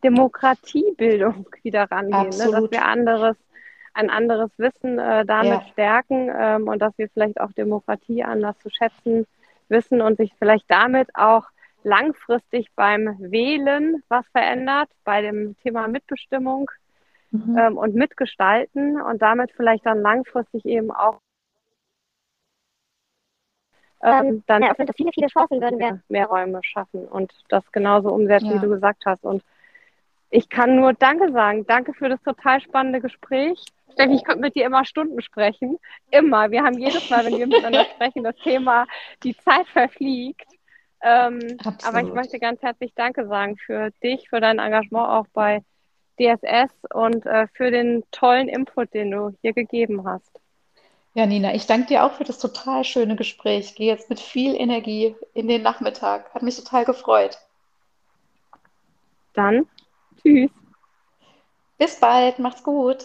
Demokratiebildung wieder rangehen, ne? dass wir anderes, ein anderes Wissen äh, damit ja. stärken ähm, und dass wir vielleicht auch Demokratie anders zu schätzen wissen und sich vielleicht damit auch langfristig beim Wählen was verändert, bei dem Thema Mitbestimmung mhm. ähm, und mitgestalten und damit vielleicht dann langfristig eben auch ähm, dann eröffnet das viele, viele Chancen, würden wir mehr Räume schaffen und das genauso umsetzen, ja. wie du gesagt hast. Und ich kann nur Danke sagen. Danke für das total spannende Gespräch. Steffi, ich könnte mit dir immer Stunden sprechen. Immer. Wir haben jedes Mal, wenn wir miteinander sprechen, das Thema, die Zeit verfliegt. Ähm, aber ich möchte ganz herzlich Danke sagen für dich, für dein Engagement auch bei DSS und äh, für den tollen Input, den du hier gegeben hast. Ja, Nina, ich danke dir auch für das total schöne Gespräch. Ich gehe jetzt mit viel Energie in den Nachmittag. Hat mich total gefreut. Dann tschüss. Bis bald, macht's gut.